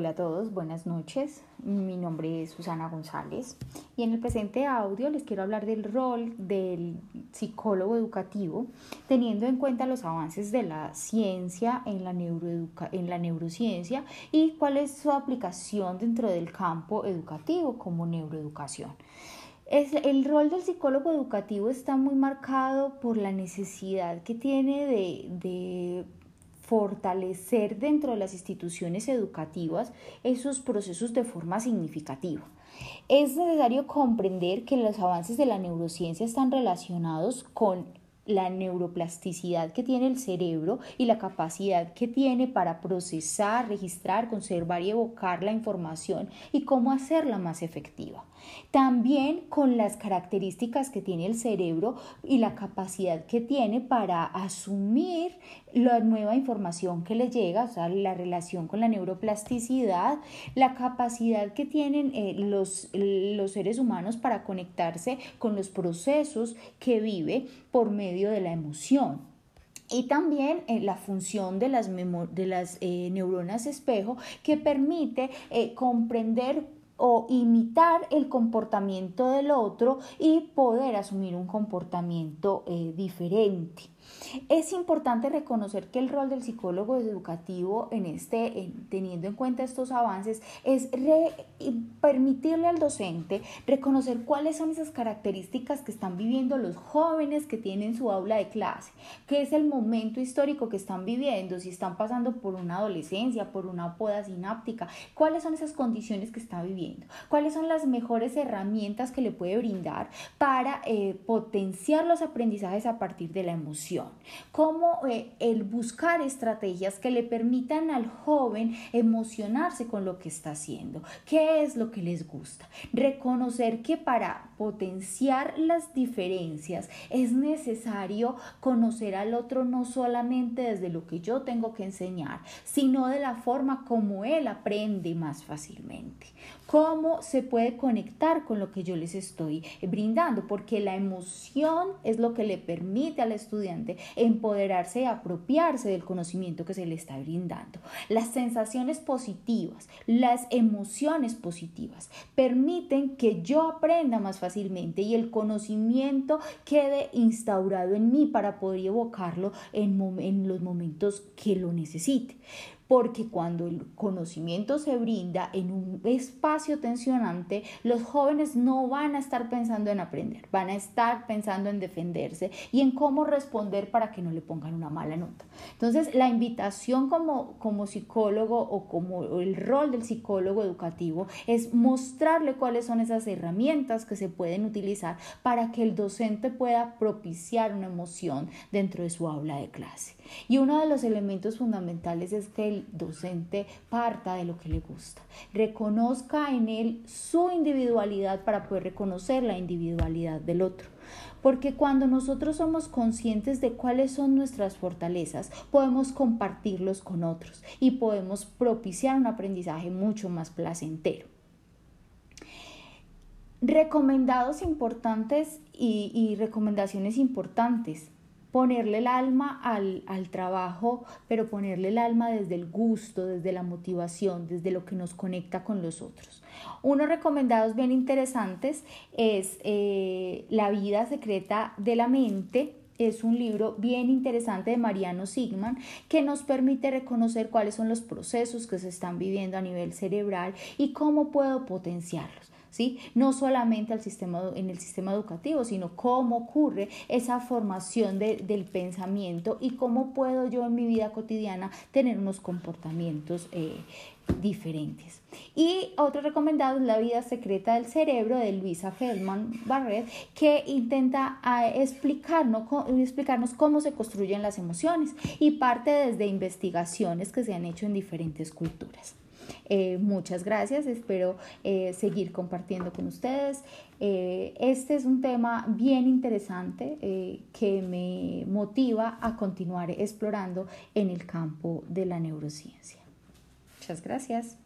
Hola a todos, buenas noches. Mi nombre es Susana González y en el presente audio les quiero hablar del rol del psicólogo educativo, teniendo en cuenta los avances de la ciencia en la, en la neurociencia y cuál es su aplicación dentro del campo educativo como neuroeducación. Es, el rol del psicólogo educativo está muy marcado por la necesidad que tiene de, de fortalecer dentro de las instituciones educativas esos procesos de forma significativa. Es necesario comprender que los avances de la neurociencia están relacionados con la neuroplasticidad que tiene el cerebro y la capacidad que tiene para procesar, registrar, conservar y evocar la información y cómo hacerla más efectiva. También con las características que tiene el cerebro y la capacidad que tiene para asumir la nueva información que le llega, o sea, la relación con la neuroplasticidad, la capacidad que tienen eh, los, los seres humanos para conectarse con los procesos que vive por medio de la emoción y también eh, la función de las, eh, neuronas espejo que permite comprender o imitar el comportamiento del otro y poder asumir un comportamiento eh, diferente. Es importante reconocer que el rol del psicólogo educativo en este, teniendo en cuenta estos avances, es permitirle al docente reconocer cuáles son esas características que están viviendo los jóvenes que tienen su aula de clase, qué es el momento histórico que están viviendo, si están pasando por una adolescencia, por una poda sináptica, cuáles son esas condiciones que está viviendo, cuáles son las mejores herramientas que le puede brindar para eh, potenciar los aprendizajes a partir de la emoción cómo eh, el buscar estrategias que le permitan al joven emocionarse con lo que está haciendo, qué es lo que les gusta, reconocer que para potenciar las diferencias es necesario conocer al otro no solamente desde lo que yo tengo que enseñar, sino de la forma como él aprende más fácilmente, cómo se puede conectar con lo que yo les estoy brindando, porque la emoción es lo que le permite al estudiante empoderarse y apropiarse del conocimiento que se le está brindando. Las sensaciones positivas, las emociones positivas permiten que yo aprenda más fácilmente y el conocimiento quede instaurado en mí para poder evocarlo en, en los momentos que lo necesite porque cuando el conocimiento se brinda en un espacio tensionante, los jóvenes no van a estar pensando en aprender, van a estar pensando en defenderse y en cómo responder para que no le pongan una mala nota. Entonces, la invitación como, como psicólogo o como el rol del psicólogo educativo es mostrarle cuáles son esas herramientas que se pueden utilizar para que el docente pueda propiciar una emoción dentro de su aula de clase. Y uno de los elementos fundamentales es que el docente parta de lo que le gusta, reconozca en él su individualidad para poder reconocer la individualidad del otro. Porque cuando nosotros somos conscientes de cuáles son nuestras fortalezas, podemos compartirlos con otros y podemos propiciar un aprendizaje mucho más placentero. Recomendados importantes y, recomendaciones importantes ponerle el alma al, trabajo, pero ponerle el alma desde el gusto, desde la motivación, desde lo que nos conecta con los otros. Unos recomendados bien interesantes es eh, La vida secreta de la mente. Es un libro bien interesante de Mariano Sigman que nos permite reconocer cuáles son los procesos que se están viviendo a nivel cerebral y cómo puedo potenciarlos. ¿Sí? No solamente al sistema, en el sistema educativo, sino cómo ocurre esa formación del pensamiento y cómo puedo yo en mi vida cotidiana tener unos comportamientos eh, diferentes. Y otro recomendado es La vida secreta del cerebro de Luisa Feldman Barrett, que intenta ah, explicarnos, explicarnos cómo se construyen las emociones y parte desde investigaciones que se han hecho en diferentes culturas. Eh, muchas gracias, espero eh, seguir compartiendo con ustedes. Eh, este es un tema bien interesante que me motiva a continuar explorando en el campo de la neurociencia. Muchas gracias.